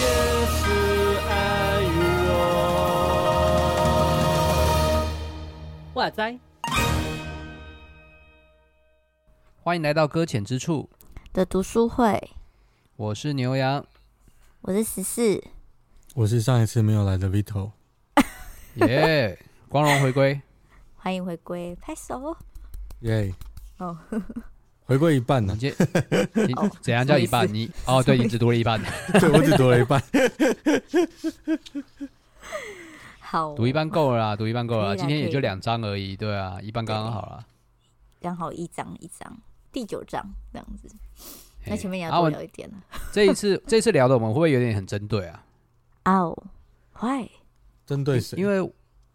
也是爱我。哇塞！欢迎来到搁浅之处的读书会，我是牛羊，我是十四，我是上一次没有来的 Vito，耶！光荣回归，欢迎回归，拍手，耶！哦，回归一半呢？你 你怎样叫一半？你哦，对你只读了一半，对我只读了一半，好，读一半够了啦，读一半够了，今天也就两张而已，对啊，一半刚刚好了，刚好一张一张，第九章这样子，那前面也要多聊一点了。这一次这一次聊的我们会不会有点很针对啊？哦，会，针对谁？因为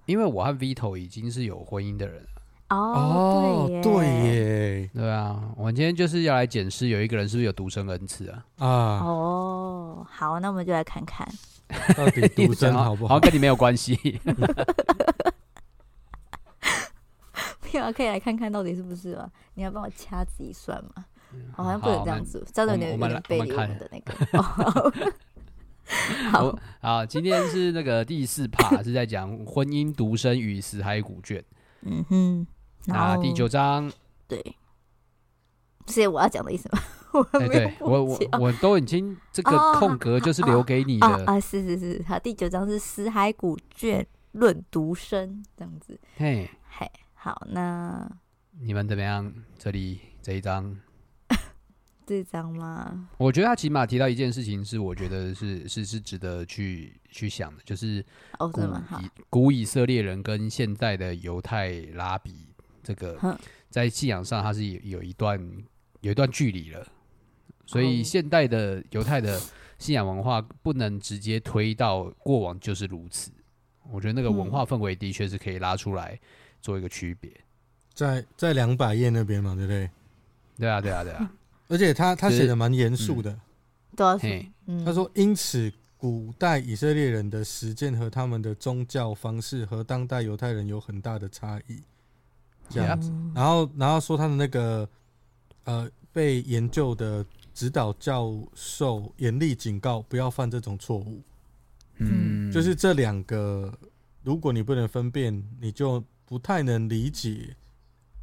因为我和 Vito 已经是有婚姻的人了。哦，对耶，对耶，对啊，我们今天就是要来检视有一个人是不是有独生恩赐啊？啊，哦，好，那我们就来看看到底独生 好不好？好像跟你没有关系。没有，可以来看看到底是不是吗？你要帮我掐指一算吗？好像不能这样子，这样有点有点背离我们的那个。好，好，今天是那个第四 part，是在讲婚姻独生与死海古卷。嗯哼。那，第九章，对，是我要讲的意思吗？我没有、欸、我我我都已经这个空格就是留给你的啊，是是是，好，第九章是死海古卷论独生这样子，嘿，嘿，好，那你们怎么样？这里这一章，这张吗？我觉得他起码提到一件事情，是我觉得是是是值得去去想的，就是古以古以色列人跟现在的犹太拉比。这个在信仰上，它是有有一段有一段距离了，所以现代的犹太的信仰文化不能直接推到过往就是如此。我觉得那个文化氛围的确是可以拉出来做一个区别，在在两百页那边嘛，对不对？对啊，对啊，对啊。而且他他写的蛮严肃的，对，他说，因此古代以色列人的实践和他们的宗教方式和当代犹太人有很大的差异。这样子，然后，然后说他的那个，呃，被研究的指导教授严厉警告，不要犯这种错误。嗯，就是这两个，如果你不能分辨，你就不太能理解，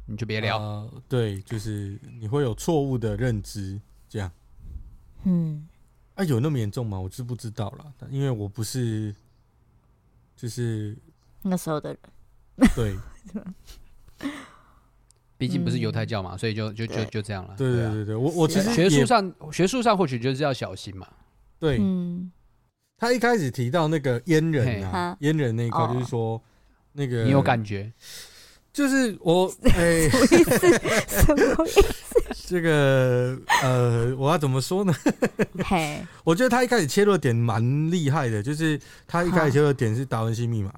你就别聊。呃，对，就是你会有错误的认知，这样。嗯，啊，有那么严重吗？我知不知道啦，因为我不是，就是那时候的人。对。毕竟不是犹太教嘛，嗯、所以就就就就这样了。对对对对，我我其实学术上学术上或许就是要小心嘛。对，嗯，他一开始提到那个阉人啊，阉人那一块，就是说、哦、那个你有感觉，就是我 哎，什么意思？什么意思？这个呃，我要怎么说呢？嘿，我觉得他一开始切入点蛮厉害的，就是他一开始切入点是达文西密码。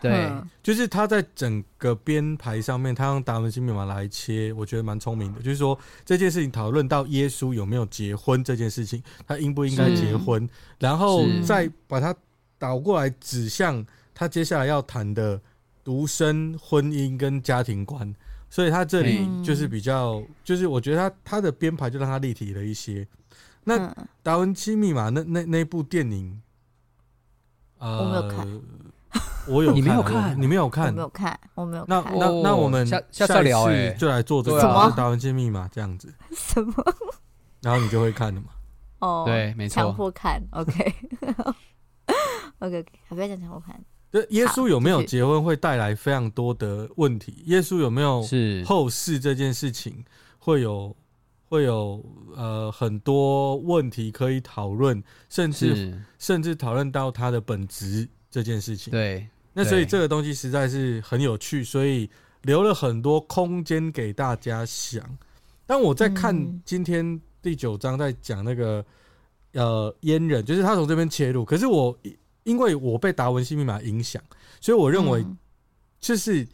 对，就是他在整个编排上面，他用达文西密码来切，我觉得蛮聪明的。就是说这件事情讨论到耶稣有没有结婚这件事情，他应不应该结婚，然后再把它倒过来指向他接下来要谈的独生婚姻跟家庭观。所以他这里就是比较，就是我觉得他他的编排就让他立体了一些。那达文西密码那那那部电影，呃，我没有看。我有，你没有看，你没有看，我没有看，我没有。那那那我们下下次聊哎，就来做这个达文西密码这样子。什么？然后你就会看了嘛？哦，对，没错。强迫看，OK，OK，OK，不要讲强迫看。对，耶稣有没有结婚会带来非常多的问题？耶稣有没有是后世这件事情会有会有呃很多问题可以讨论，甚至甚至讨论到他的本质。这件事情，对，那所以这个东西实在是很有趣，所以留了很多空间给大家想。但我在看今天第九章在讲那个呃阉人，就是他从这边切入，可是我因为我被达文西密码影响，所以我认为就是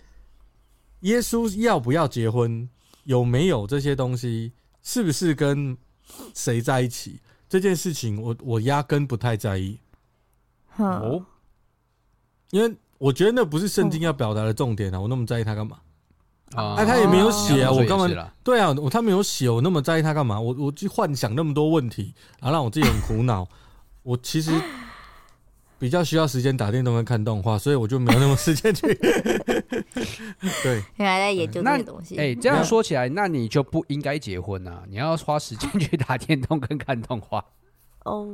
耶稣要不要结婚，有没有这些东西，是不是跟谁在一起这件事情我，我我压根不太在意。哦。因为我觉得那不是圣经要表达的重点啊！我那么在意他干嘛？啊，他也没有写啊，我干嘛？对啊，我他没有写，我那么在意他干嘛？我我去幻想那么多问题，然后让我自己很苦恼。我其实比较需要时间打电动跟看动画，所以我就没有那么时间去。对，原来在研究这个东西。哎，这样说起来，那你就不应该结婚啊！你要花时间去打电动跟看动画。哦，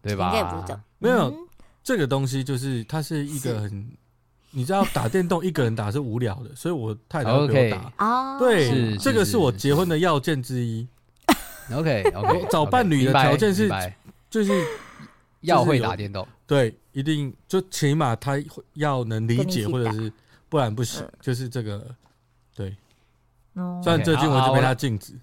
对吧？没有。这个东西就是它是一个很，你知道打电动一个人打是无聊的，所以我太太会陪我打。对，这个是我结婚的要件之一。OK OK，找伴侣的条件是，就是要会打电动。对，一定就起码他要能理解，或者是不然不行，就是这个对。虽然最近我就被他禁止，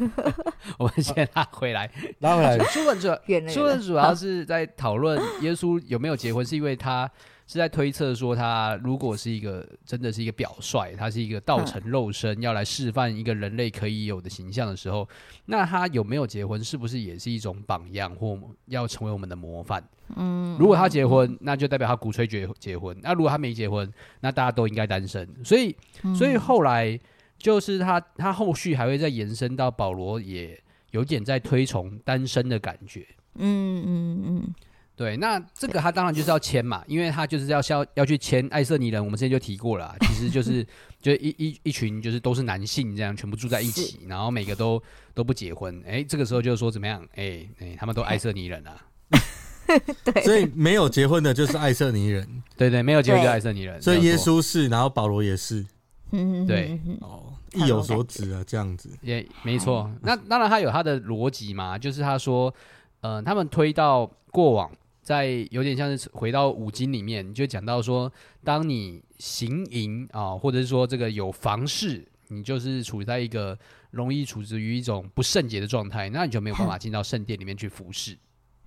我们先拉回来，拉回来。书本主要，书本主要是在讨论耶稣有没有结婚，是因为他是在推测说，他如果是一个真的是一个表率，他是一个道成肉身，要来示范一个人类可以有的形象的时候，那他有没有结婚，是不是也是一种榜样，或要成为我们的模范？嗯，如果他结婚，那就代表他鼓吹结结婚；那如果他没结婚，那大家都应该单身。所以，所以后来。就是他，他后续还会再延伸到保罗，也有点在推崇单身的感觉。嗯嗯嗯，对。那这个他当然就是要签嘛，因为他就是要要要去签爱瑟尼人。我们之前就提过了，其实就是就一一一群就是都是男性这样全部住在一起，然后每个都都不结婚。哎，这个时候就是说怎么样？哎哎，他们都爱瑟尼人啊。对，所以没有结婚的就是爱瑟尼人。对对，没有结婚就爱瑟尼人。所以耶稣是，然后保罗也是。嗯，对。哦。意有所指啊，这样子也没错。那当然，他有他的逻辑嘛，就是他说，呃，他们推到过往，在有点像是回到五经里面，就讲到说，当你行淫啊，或者是说这个有房事，你就是处在一个容易处置于一种不圣洁的状态，那你就没有办法进到圣殿里面去服侍。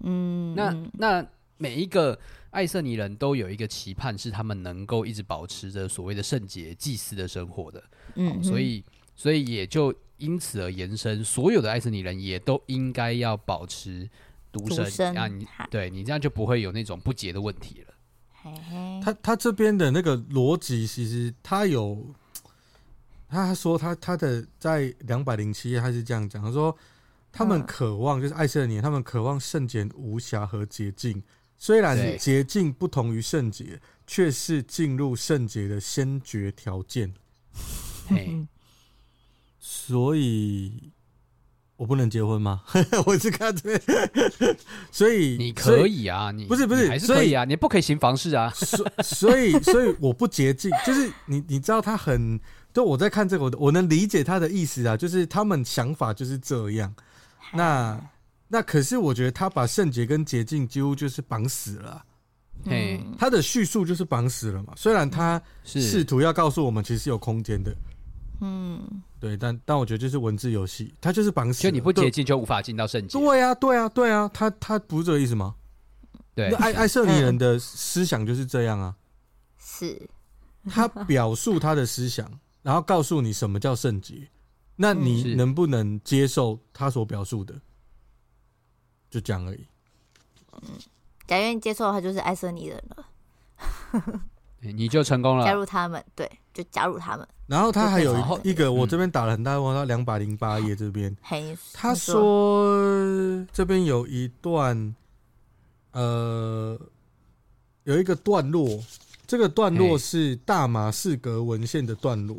嗯，那那每一个爱色尼人都有一个期盼，是他们能够一直保持着所谓的圣洁祭司的生活的。嗯，所以，所以也就因此而延伸，所有的爱色尼人也都应该要保持独身，啊，你对你这样就不会有那种不洁的问题了。嘿嘿，他他这边的那个逻辑，其实他有，他说他他的在两百零七页他是这样讲，他说他们渴望就是爱色尼人，他们渴望圣洁无瑕和洁净，虽然洁净不同于圣洁，却是进入圣洁的先决条件。嘿，所以我不能结婚吗？我是看这边，所以你可以啊，你不是不是还是可以啊，你不可以行房事啊。所所以所以我不洁净，就是你你知道他很，就我在看这个，我我能理解他的意思啊，就是他们想法就是这样。那那可是我觉得他把圣洁跟洁净几乎就是绑死了。嘿，他的叙述就是绑死了嘛。虽然他试图要告诉我们，其实是有空间的。嗯，对，但但我觉得就是文字游戏，他就是绑死。就你不接近就无法进到圣洁。对呀，对呀，对呀，他他不是这个意思吗？对，爱爱色尼人的思想就是这样啊。是，他表述他的思想，然后告诉你什么叫圣洁，那你能不能接受他所表述的？就这样而已。嗯，假如你接受的话，就是爱色尼人了。你就成功了，加入他们，对，就加入他们。然后他还有一一个，我这边打了很大问号，两百零八页这边，他说这边有一段，呃，有一个段落，这个段落是大马士革文献的段落，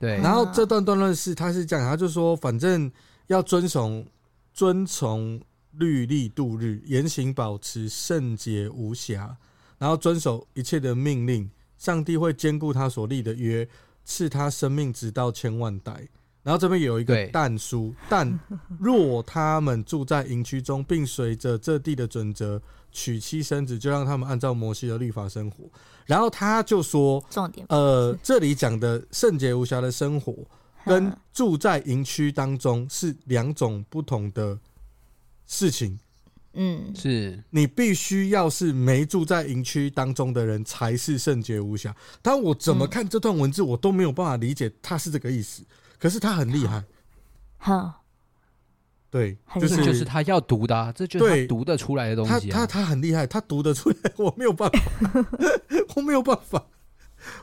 对。然后这段段落是他是这样，他就说，反正要遵从遵从律例度日，言行保持圣洁无瑕。然后遵守一切的命令，上帝会坚固他所立的约，赐他生命直到千万代。然后这边有一个但书，但若他们住在营区中，并随着这地的准则娶妻生子，就让他们按照摩西的律法生活。然后他就说，重点，呃，这里讲的圣洁无瑕的生活，跟住在营区当中是两种不同的事情。嗯，是你必须要是没住在营区当中的人才是圣洁无瑕。但我怎么看这段文字，我都没有办法理解他是这个意思。可是他很厉害，好，对，就是就是他要读的，这就是他读得出来的东西。他他他很厉害，他读得出来，我没有办法，我没有办法。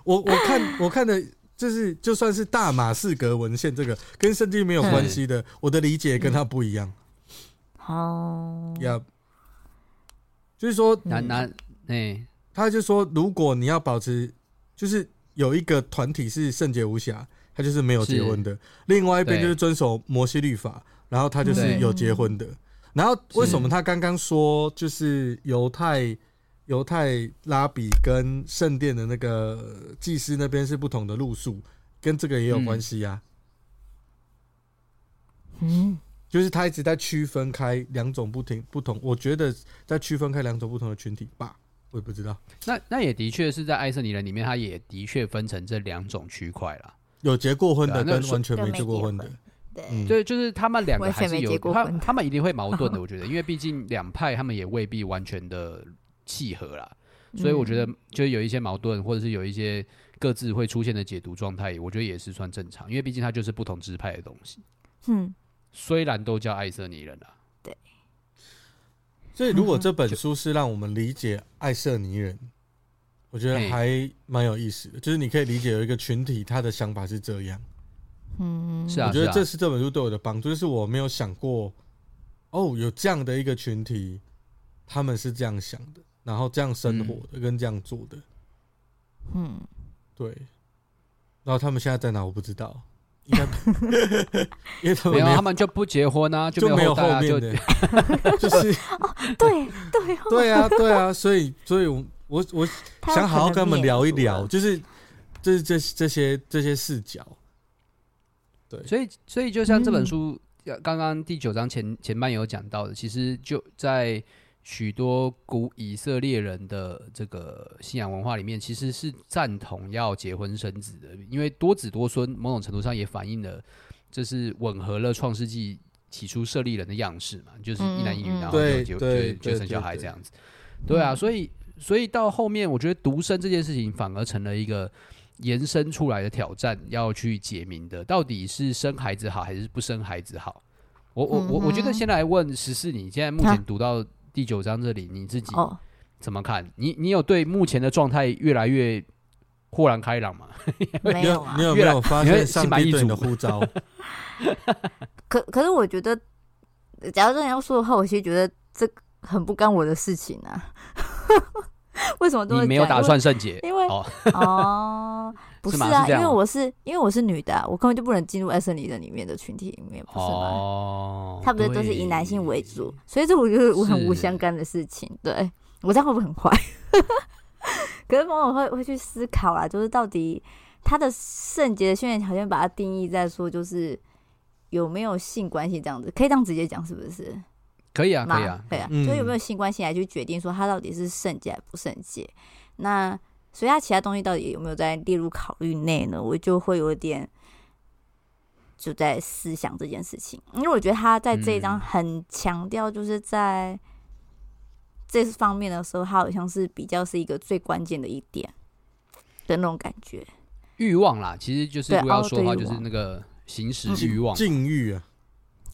我我看我看的，就是就算是大马士革文献，这个跟圣经没有关系的，我的理解跟他不一样。好。呀，就是说，男男哎，他就说，如果你要保持，就是有一个团体是圣洁无瑕，他就是没有结婚的；另外一边就是遵守摩西律法，然后他就是有结婚的。然后为什么他刚刚说就是犹太？犹太拉比跟圣殿的那个祭司那边是不同的路数，跟这个也有关系呀。嗯，就是他一直在区分开两种不停不同，我觉得在区分开两种不同的群体吧，我也不知道。那那也的确是在爱色尼人里面，他也的确分成这两种区块了，有结过婚的跟完全没结过婚的。对，对，就是他们两个还是有他他们一定会矛盾的，我觉得，因为毕竟两派他们也未必完全的。契合啦，所以我觉得就有一些矛盾，或者是有一些各自会出现的解读状态，我觉得也是算正常，因为毕竟它就是不同支派的东西。嗯，虽然都叫爱色尼人啊，对。所以如果这本书是让我们理解爱色尼人，我觉得还蛮有意思的，就是你可以理解有一个群体，他的想法是这样。嗯，是啊，我觉得这是这本书对我的帮助，就是我没有想过，哦，有这样的一个群体，他们是这样想的。然后这样生活的，跟这样做的，嗯，对。然后他们现在在哪？我不知道，应该，因为他们没有，他们就不结婚啊，就没有后面的，就是对对对啊，对啊，所以，所以我我我想好好跟他们聊一聊，就是就是这这些这些视角，对。所以，所以就像这本书刚刚第九章前前半有讲到的，其实就在。许多古以色列人的这个信仰文化里面，其实是赞同要结婚生子的，因为多子多孙，某种程度上也反映了这是吻合了创世纪起初设立人的样式嘛，就是一男一女，然后就就就就生小孩这样子。对啊，所以所以到后面，我觉得独生这件事情反而成了一个延伸出来的挑战，要去解明的，到底是生孩子好还是不生孩子好？我我我我觉得先来问十四，你现在目前读到。第九章这里你自己怎么看？你你有对目前的状态越来越豁然开朗吗？没有啊，你有没有发现上帝对你的呼召？可可是我觉得，假如这样要说的话，我其实觉得这很不干我的事情啊。为什么都你没有打算圣洁？因为哦，哦，不是啊，是因为我是因为我是女的，啊，我根本就不能进入艾森尼的里面的群体里面，不是吗？哦，他不是都是以男性为主，所以这我觉得我很无相干的事情。对，我这样会不会很坏？可是往往会会去思考啦，就是到底他的圣洁的训练条件把它定义在说，就是有没有性关系这样子，可以这样直接讲，是不是？可以啊，可以啊，可以啊，所以有没有性关系来去决定说他到底是圣洁还不圣洁？那所以他其他东西到底有没有在列入考虑内呢？我就会有点就在思想这件事情，因为我觉得他在这一章很强调，就是在这方面的时候，他好像是比较是一个最关键的一点的那种感觉。欲望啦，其实就是不要说的话，就是那个行使欲望、禁欲啊。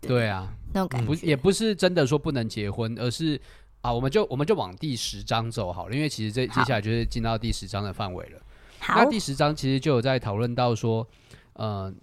对啊，那种感觉不也不是真的说不能结婚，而是啊，我们就我们就往第十章走好了，因为其实这接下来就是进到第十章的范围了。好，那第十章其实就有在讨论到说，呃，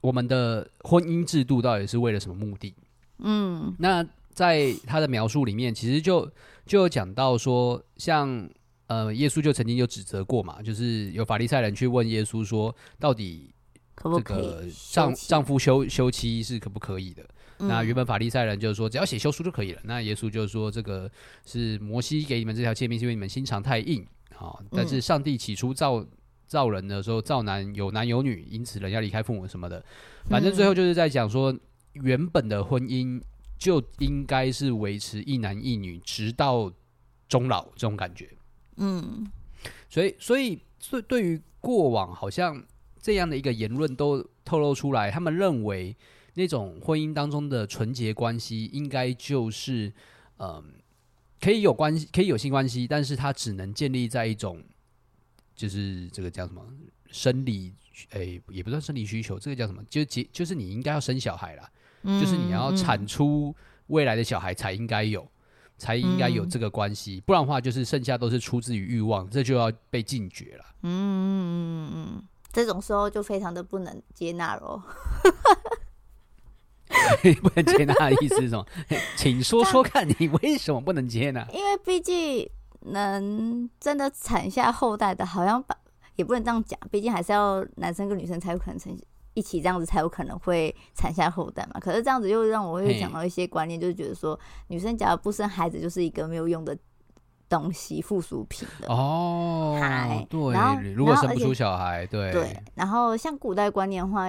我们的婚姻制度到底是为了什么目的？嗯，那在他的描述里面，其实就就有讲到说，像呃，耶稣就曾经就指责过嘛，就是有法利赛人去问耶稣说，到底这个丈丈夫休休妻是可不可以的？那原本法利赛人就是说，只要写休书就可以了。那耶稣就是说，这个是摩西给你们这条诫命，是因为你们心肠太硬。好，但是上帝起初造造人的时候，造男有男有女，因此人要离开父母什么的。反正最后就是在讲说，原本的婚姻就应该是维持一男一女，直到终老这种感觉。嗯，所以所以对对于过往好像这样的一个言论都透露出来，他们认为。那种婚姻当中的纯洁关系，应该就是，嗯、呃，可以有关系，可以有性关系，但是它只能建立在一种，就是这个叫什么生理，诶、欸，也不算生理需求，这个叫什么？就结，就是你应该要生小孩啦。嗯、就是你要产出未来的小孩才应该有，才应该有这个关系，嗯、不然的话就是剩下都是出自于欲望，这就要被禁绝了。嗯嗯嗯嗯，这种时候就非常的不能接纳喽。不能接纳的意思是什么？请说说看你为什么不能接纳？因为毕竟能真的产下后代的，好像把也不能这样讲，毕竟还是要男生跟女生才有可能成一起这样子，才有可能会产下后代嘛。可是这样子又让我会想到一些观念，就是觉得说，女生假如不生孩子，就是一个没有用的东西，附属品的哦。嗨，对，然后如果生不出小孩，对对，然后像古代观念的话。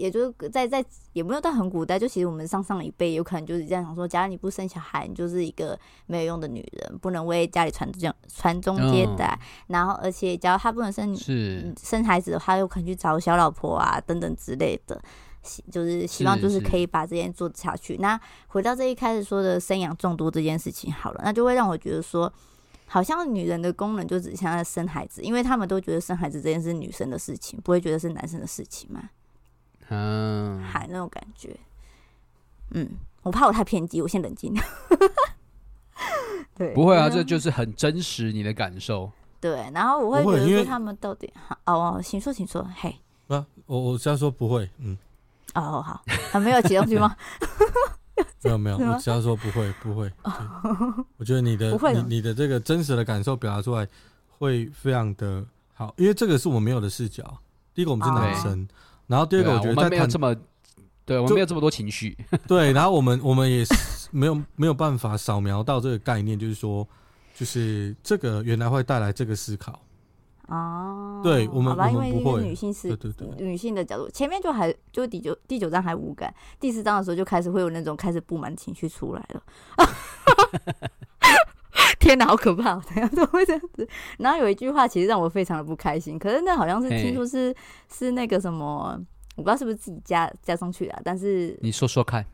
也就是在在也没有到很古代，就其实我们上上一辈有可能就是这样想说，假如你不生小孩，你就是一个没有用的女人，不能为家里传宗传宗接代。嗯、然后，而且假如他不能生是生孩子的话，有可能去找小老婆啊等等之类的，就是希望就是可以把这件做下去。那回到这一开始说的生养众多这件事情好了，那就会让我觉得说，好像女人的功能就只像在生孩子，因为他们都觉得生孩子这件事是女生的事情，不会觉得是男生的事情嘛。嗯，海那种感觉，嗯，我怕我太偏激，我先冷静。对，不会啊，这就是很真实你的感受。对，然后我会觉得说他们到底，哦，请说，请说，嘿，啊，我我这样说不会，嗯，哦，好，还没有起东西吗？没有没有，我这样说不会不会。我觉得你的 你你的这个真实的感受表达出来会非常的好，因为这个是我们没有的视角。第一个，我们是男生。然后第二个，我觉得他、啊、没有这么，对我们没有这么多情绪。对，然后我们我们也是没有没有办法扫描到这个概念，就是说，就是这个原来会带来这个思考。哦，对我们，吧我们不会。女性是，对对对，女性的角度，前面就还就第九第九章还无感，第四章的时候就开始会有那种开始不满情绪出来了。天哪，好可怕！怎样怎么会这样子？然后有一句话其实让我非常的不开心，可是那好像是听说是是那个什么，我不知道是不是自己加加上去的，但是你说说看。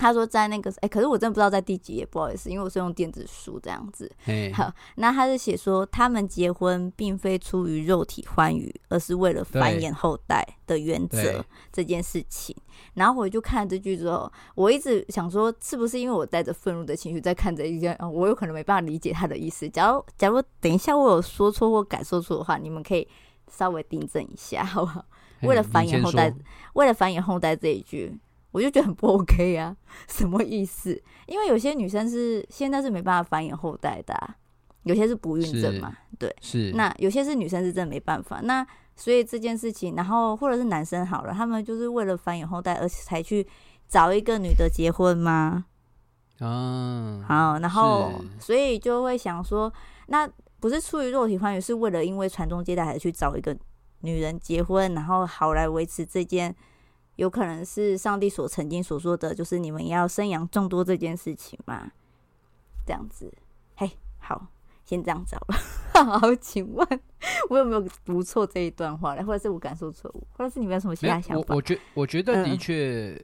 他说在那个哎、欸，可是我真的不知道在第几页，不好意思，因为我是用电子书这样子。嘿好，那他是写说他们结婚并非出于肉体欢愉，而是为了繁衍后代的原则这件事情。然后我就看了这句之后，我一直想说，是不是因为我带着愤怒的情绪在看这一件，我有可能没办法理解他的意思。假如假如等一下我有说错或感受错的话，你们可以稍微订正一下，好不好？为了繁衍后代，为了繁衍后代这一句。我就觉得很不 OK 啊，什么意思？因为有些女生是现在是没办法繁衍后代的啊，有些是不孕症嘛，对，是。那有些是女生是真的没办法，那所以这件事情，然后或者是男生好了，他们就是为了繁衍后代而才去找一个女的结婚吗？嗯，好，然后所以就会想说，那不是出于肉体欢愉，是为了因为传宗接代，还是去找一个女人结婚，然后好来维持这件。有可能是上帝所曾经所说的，就是你们要生养众多这件事情嘛？这样子，嘿，好，先这样子好了。好，请问我有没有读错这一段话呢？或者是我感受错误，或者是你们有什么其他想法？我我觉我觉得的确，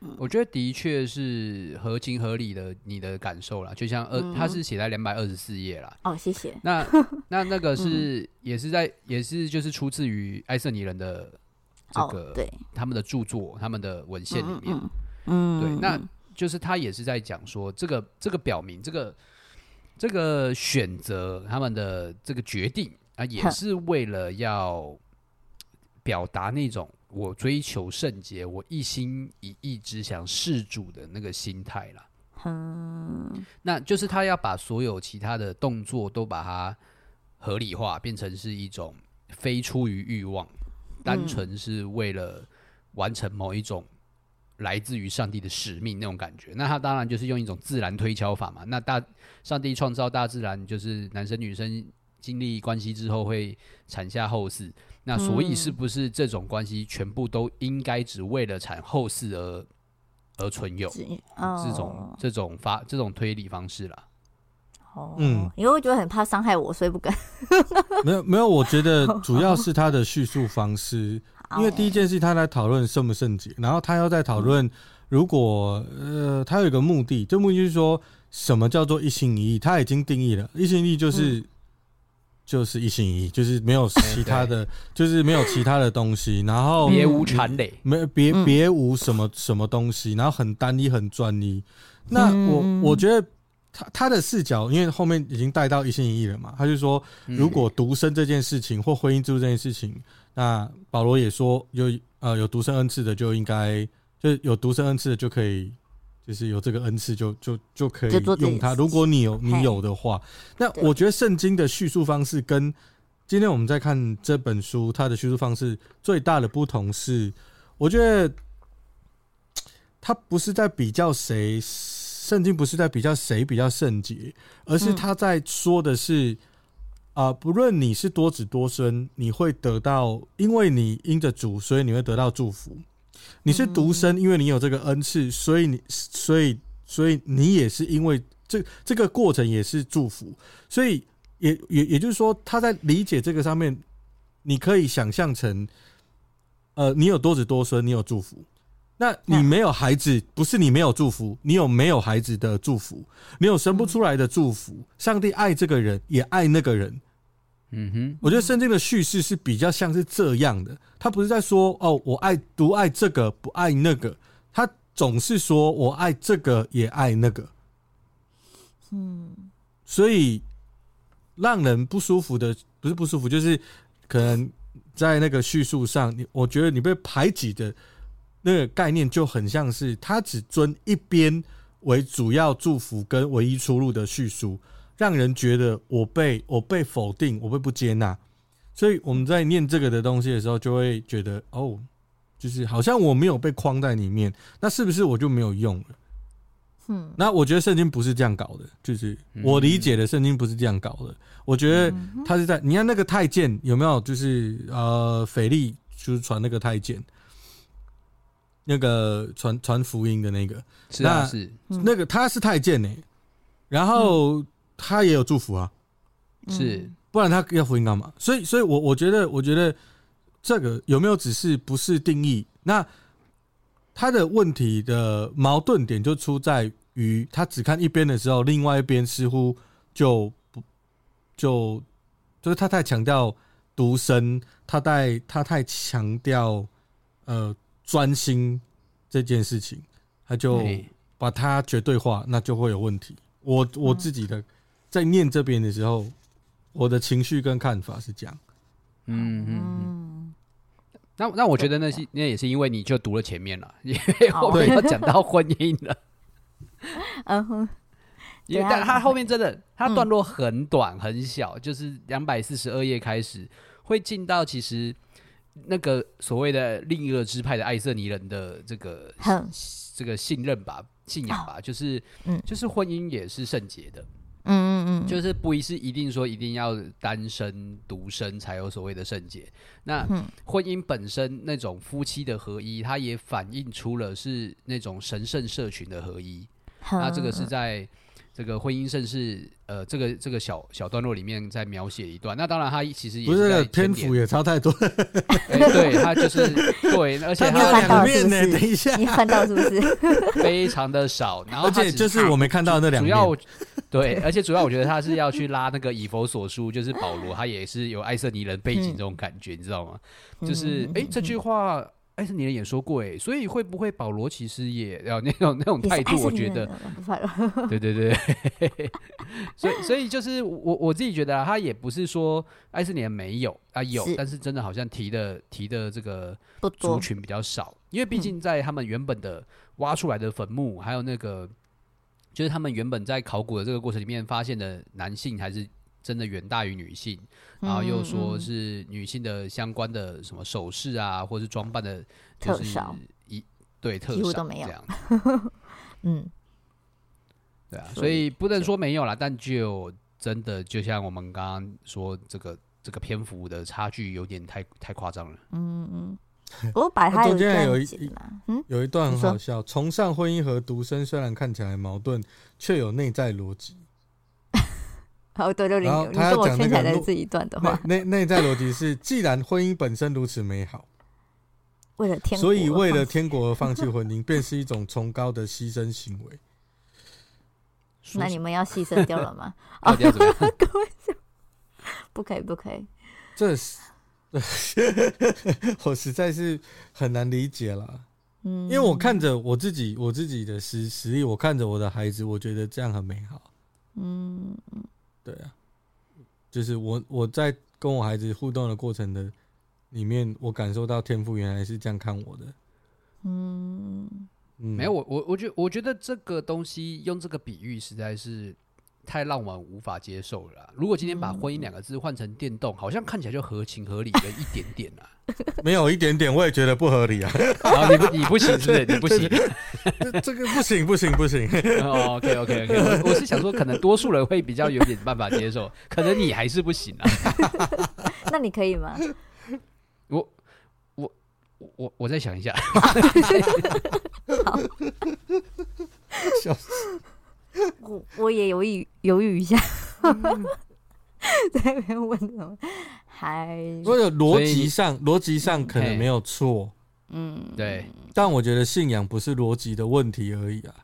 嗯、我觉得的确是合情合理的，你的感受啦。就像二，他是写在两百二十四页啦。哦，谢谢。那 那那个是、嗯、也是在也是就是出自于爱瑟尼人的。这个、哦、对他们的著作、他们的文献里面，嗯，嗯对，那就是他也是在讲说，这个这个表明，这个这个选择他们的这个决定啊，也是为了要表达那种我追求圣洁、我一心一意只想事主的那个心态啦。嗯，那就是他要把所有其他的动作都把它合理化，变成是一种非出于欲望。单纯是为了完成某一种来自于上帝的使命那种感觉，那他当然就是用一种自然推敲法嘛。那大上帝创造大自然，就是男生女生经历关系之后会产下后世。那所以是不是这种关系全部都应该只为了产后世而而存有？这种这种发这种推理方式啦。哦，嗯，因为我觉得很怕伤害我，所以不敢。没有没有，我觉得 主要是他的叙述方式。因为第一件事他在讨论圣不圣洁，然后他又在讨论，如果呃，他有一个目的，这目的就是说什么叫做一心一意，他已经定义了，一心一意就是就是一心一意，就是没有其他的，就是没有其他的东西，然后别无缠累，没别别无什么什么东西，然后很单一很专一。那我我觉得他他的视角，因为后面已经带到一心一意了嘛，他就说，如果独身这件事情或婚姻制度这件事情，那保罗也说有呃有独身恩赐的就应该就是有独身恩赐的就可以。就是有这个恩赐，就就就可以用它。如果你有你有的话，那我觉得圣经的叙述方式跟今天我们在看这本书，它的叙述方式最大的不同是，我觉得他不是在比较谁，圣经不是在比较谁比较圣洁，而是他在说的是啊，不论你是多子多孙，你会得到，因为你因着主，所以你会得到祝福。你是独生，因为你有这个恩赐，所以你，所以，所以你也是因为这这个过程也是祝福，所以也也也就是说，他在理解这个上面，你可以想象成，呃，你有多子多孙，你有祝福，那你没有孩子，不是你没有祝福，你有没有孩子的祝福，你有生不出来的祝福，上帝爱这个人，也爱那个人。嗯哼，我觉得圣经的叙事是比较像是这样的，他不是在说哦，我爱独爱这个不爱那个，他总是说我爱这个也爱那个，嗯，所以让人不舒服的不是不舒服，就是可能在那个叙述上，你我觉得你被排挤的那个概念就很像是他只尊一边为主要祝福跟唯一出路的叙述。让人觉得我被我被否定，我被不接纳，所以我们在念这个的东西的时候，就会觉得哦，就是好像我没有被框在里面，那是不是我就没有用了？嗯，那我觉得圣经不是这样搞的，就是我理解的圣经不是这样搞的。我觉得他是在你看那个太监有没有？就是呃，腓力就是传那个太监，那个传传福音的那个，是啊，是那个他是太监呢，然后。他也有祝福啊，是，不然他要福音干嘛？所以，所以我我觉得，我觉得这个有没有只是不是定义？那他的问题的矛盾点就出在于，他只看一边的时候，另外一边似乎就不就就是他太强调独身，他太他太强调呃专心这件事情，他就把它绝对化，那就会有问题。我我自己的。在念这边的时候，我的情绪跟看法是这样。嗯嗯嗯。那那我觉得那是那也是因为你就读了前面了，因为后面要讲到婚姻了。嗯哼。因为但他后面真的，他段落很短很小，就是两百四十二页开始会进到其实那个所谓的另一个支派的爱瑟尼人的这个这个信任吧、信仰吧，就是嗯就是婚姻也是圣洁的。嗯嗯嗯，就是不一是一定说一定要单身独身才有所谓的圣洁。那婚姻本身那种夫妻的合一，它也反映出了是那种神圣社群的合一。那这个是在。这个婚姻盛世，呃，这个这个小小段落里面在描写一段。那当然，他其实也不是篇幅也差太多。欸、对他就是对，而且他翻到是不是？等一下，你翻到是不是？非常的少。然后，而且就是我没看到那两。主要对，而且主要我觉得他是要去拉那个以弗所书，就是保罗，他也是有爱色尼人背景这种感觉，嗯、你知道吗？就是哎、欸，这句话。爱色尼人也说过哎，所以会不会保罗其实也要那种 那种态度？我觉得，对对对，所以所以就是我我自己觉得啊，他也不是说爱色尼人没有啊有，但是真的好像提的提的这个族群比较少，因为毕竟在他们原本的挖出来的坟墓，还有那个就是他们原本在考古的这个过程里面发现的男性还是。真的远大于女性，然后又说是女性的相关的什么首饰啊，或是装扮的，就是一对特少都没有。这样。嗯，对啊，所以不能说没有啦，但就真的就像我们刚刚说，这个这个篇幅的差距有点太太夸张了。嗯嗯，我把它中间有一嗯？有一段很好笑，崇尚婚姻和独身虽然看起来矛盾，却有内在逻辑。好，对，就你你跟我圈起来的这一段的话，内内在逻辑是：既然婚姻本身如此美好，为了天，所以为了天国而放弃婚姻，便是一种崇高的牺牲行为。那你们要牺牲掉了吗？啊，各位，不可以，不可以。这是，我实在是很难理解了。嗯，因为我看着我自己，我自己的实实力，我看着我的孩子，我觉得这样很美好。嗯，对啊，就是我我在跟我孩子互动的过程的里面，我感受到天赋原来是这样看我的。嗯，嗯，没有，我我我觉我觉得这个东西用这个比喻实在是。太让我无法接受了。如果今天把婚姻两个字换成电动，好像看起来就合情合理了一点点啊。没有一点点，我也觉得不合理啊。啊，你不你不行，是不是？你不行，这个不行，不行，不行。哦，OK OK OK，我我是想说，可能多数人会比较有点办法接受，可能你还是不行啊。那你可以吗？我我我我再想一下。好。笑死。我我也犹豫犹豫一下，在那边问什么？还所以逻辑上逻辑上可能没有错，嗯，对。但我觉得信仰不是逻辑的问题而已啊。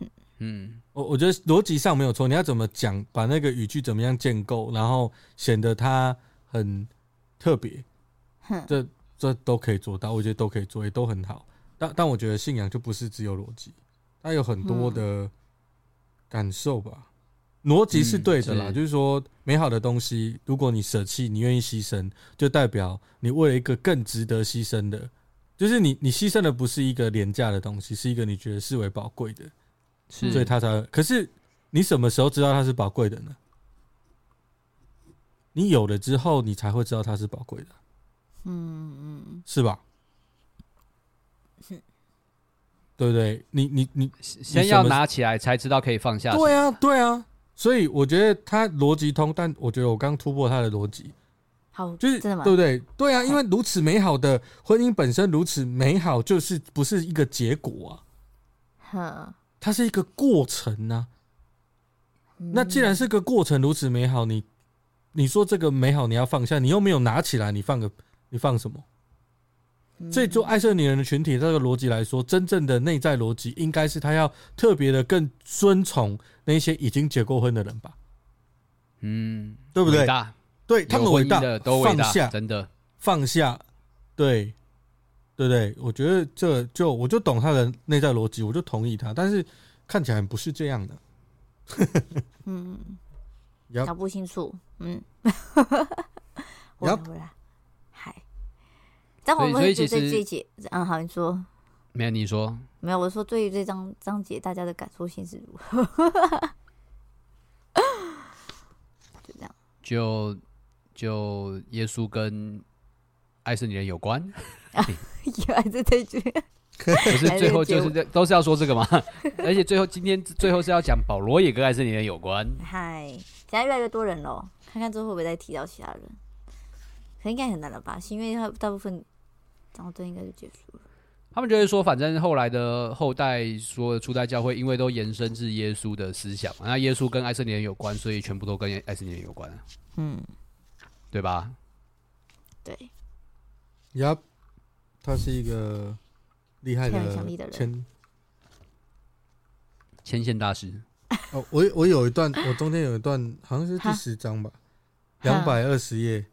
嗯，我我觉得逻辑上没有错，你要怎么讲，把那个语句怎么样建构，然后显得它很特别，这这都可以做到，我觉得都可以做，也都很好。但但我觉得信仰就不是只有逻辑，它有很多的。感受吧，逻辑是对的啦。嗯、就是说，美好的东西，如果你舍弃，你愿意牺牲，就代表你为了一个更值得牺牲的，就是你你牺牲的不是一个廉价的东西，是一个你觉得视为宝贵的，所以他才。可是你什么时候知道它是宝贵的呢？你有了之后，你才会知道它是宝贵的。嗯嗯，是吧？对不对？你你你先要拿起来才知道可以放下。对啊，对啊。所以我觉得他逻辑通，但我觉得我刚突破他的逻辑。好，就是真的吗？对不对？对啊，因为如此美好的婚姻本身如此美好，就是不是一个结果啊。呵，它是一个过程啊。那既然是个过程如此美好，你你说这个美好你要放下，你又没有拿起来，你放个你放什么？所以，做爱色女人的群体这个逻辑来说，真正的内在逻辑应该是他要特别的更尊崇那些已经结过婚的人吧？嗯，对不对？对，他们伟大，都放下，真的放下，对，对对，我觉得这就我就懂他的内在逻辑，我就同意他。但是看起来不是这样的。嗯，搞不清楚。嗯，要但我们会觉得这一节，嗯，好，你说，没有，你说，没有，我说对于这张章节，大家的感受性是如何？就这样，就就耶稣跟爱色尼人有关，原来是这句，不是最后就是这都是要说这个吗？而且最后今天最后是要讲保罗也跟爱色尼人有关。嗨，现在越来越多人了，看看之后会不会再提到其他人？可应该很难了吧？是因为他大部分。然后这应该就结束了。他们就会说，反正后来的后代说初代教会，因为都延伸至耶稣的思想，那耶稣跟爱色尼人有关，所以全部都跟爱色尼人有关。嗯，对吧？对。呀，他是一个厉害的牵牵线大师。哦，我我有一段，我中间有一段，好像是第十章吧，两百二十页。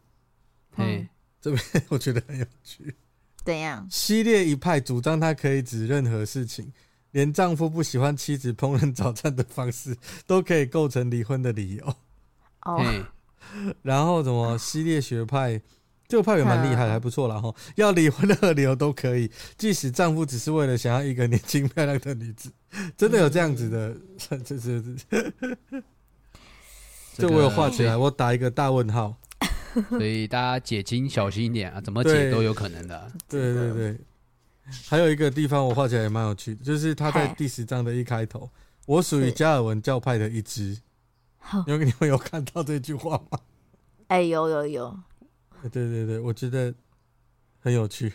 嘿，这边 我觉得很有趣。怎样？西列一派主张他可以指任何事情，连丈夫不喜欢妻子烹饪早餐的方式都可以构成离婚的理由。哦，然后什么？西列学派这个派也蛮厉害的，还不错啦哈。要离婚的理由都可以，即使丈夫只是为了想要一个年轻漂亮的女子，真的有这样子的？这这这，这我有画起来，我打一个大问号。所以大家解经小心一点啊，怎么解都有可能的。对对对，还有一个地方我画起来也蛮有趣的，就是他在第十章的一开头，我属于加尔文教派的一支。因为你们有看到这句话吗？哎，有有有。对对对，我觉得很有趣。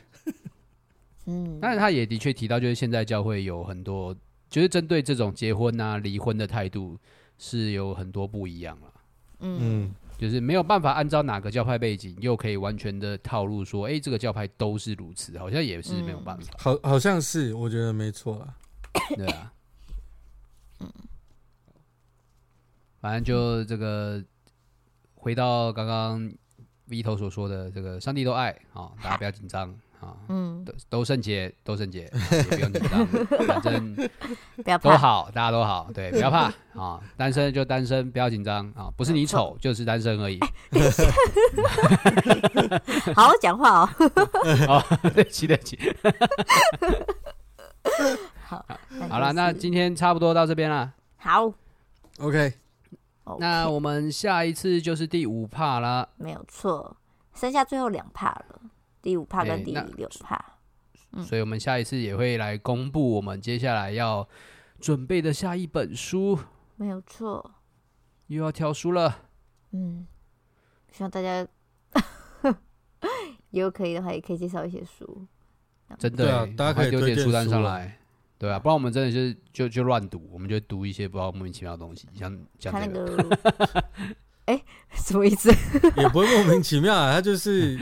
嗯，但是他也的确提到，就是现在教会有很多，就是针对这种结婚啊、离婚的态度是有很多不一样了。嗯。就是没有办法按照哪个教派背景，又可以完全的套路说，哎、欸，这个教派都是如此，好像也是没有办法。嗯、好，好像是，我觉得没错啊。对啊，嗯，反正就这个回到刚刚 V 头所说的这个，上帝都爱啊，大家不要紧张。啊，嗯，都都圣洁，都圣洁，也不用紧张，反正 不要怕，都好，大家都好，对，不要怕啊，单身就单身，不要紧张啊，不是你丑，就是单身而已。好好讲话哦。好，对不起，对不起。好，好了，那今天差不多到这边了。好，OK，那我们下一次就是第五帕啦，没有错，剩下最后两帕了。第五趴跟第六趴，欸，所以我们下一次也会来公布我们接下来要准备的下一本书。没有错，又要挑书了。嗯，希望大家 如果可以的话，也可以介绍一些书。真的，啊，大家可以丢点书单上来。啊对啊，不然我们真的就是就就乱读，我们就读一些不知道莫名其妙的东西，像像那个，哎、欸，什么意思？也不会莫名其妙啊，他就是。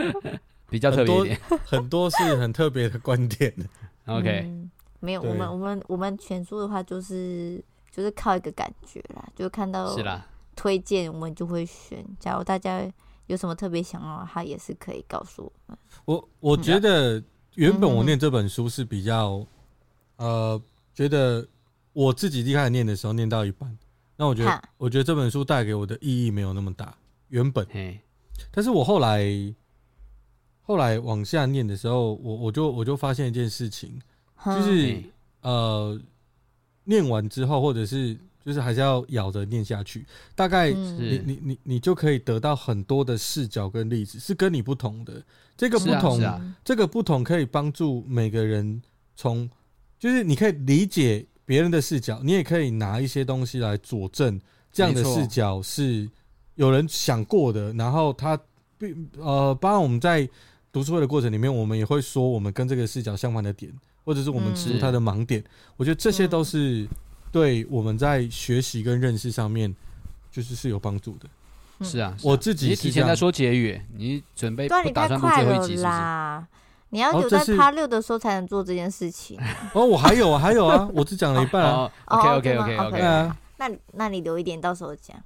比较特别一点，很多是很特别的观点。OK，、嗯、没有，我们我们我们选书的话，就是就是靠一个感觉啦，就看到是啦，推荐我们就会选。假如大家有什么特别想要，他也是可以告诉我们。我我觉得原本我念这本书是比较，呃，觉得我自己一开始念的时候念到一半，那我觉得我觉得这本书带给我的意义没有那么大。原本，但是我后来。后来往下念的时候，我我就我就发现一件事情，就是呃，念完之后，或者是就是还是要咬着念下去，大概你你你你就可以得到很多的视角跟例子，是跟你不同的。这个不同，这个不同可以帮助每个人从，就是你可以理解别人的视角，你也可以拿一些东西来佐证这样的视角是有人想过的，然后他并呃帮我们在。读书会的过程里面，我们也会说我们跟这个视角相反的点，或者是我们指出他的盲点。我觉得这些都是对我们在学习跟认识上面，就是是有帮助的。是啊，我自己提前在说结语，你准备不打算录最后一集啦？你要留在趴六的时候才能做这件事情。哦，我还有啊，还有啊，我只讲了一半啊。OK，OK，OK，OK。那那你留一点，到时候讲。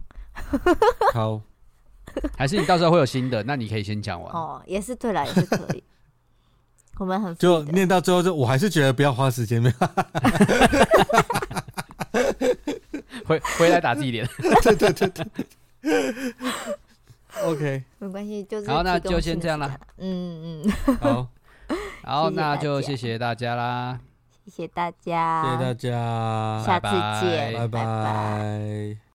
好。还是你到时候会有新的，那你可以先讲完。哦，也是对了，也是可以。我们很就念到最后，就我还是觉得不要花时间。回回来打自己脸。对对对对。OK，没关系，就是好，那就先这样了。嗯嗯。好，好，那就谢谢大家啦。谢谢大家，谢谢大家，下次见，拜拜。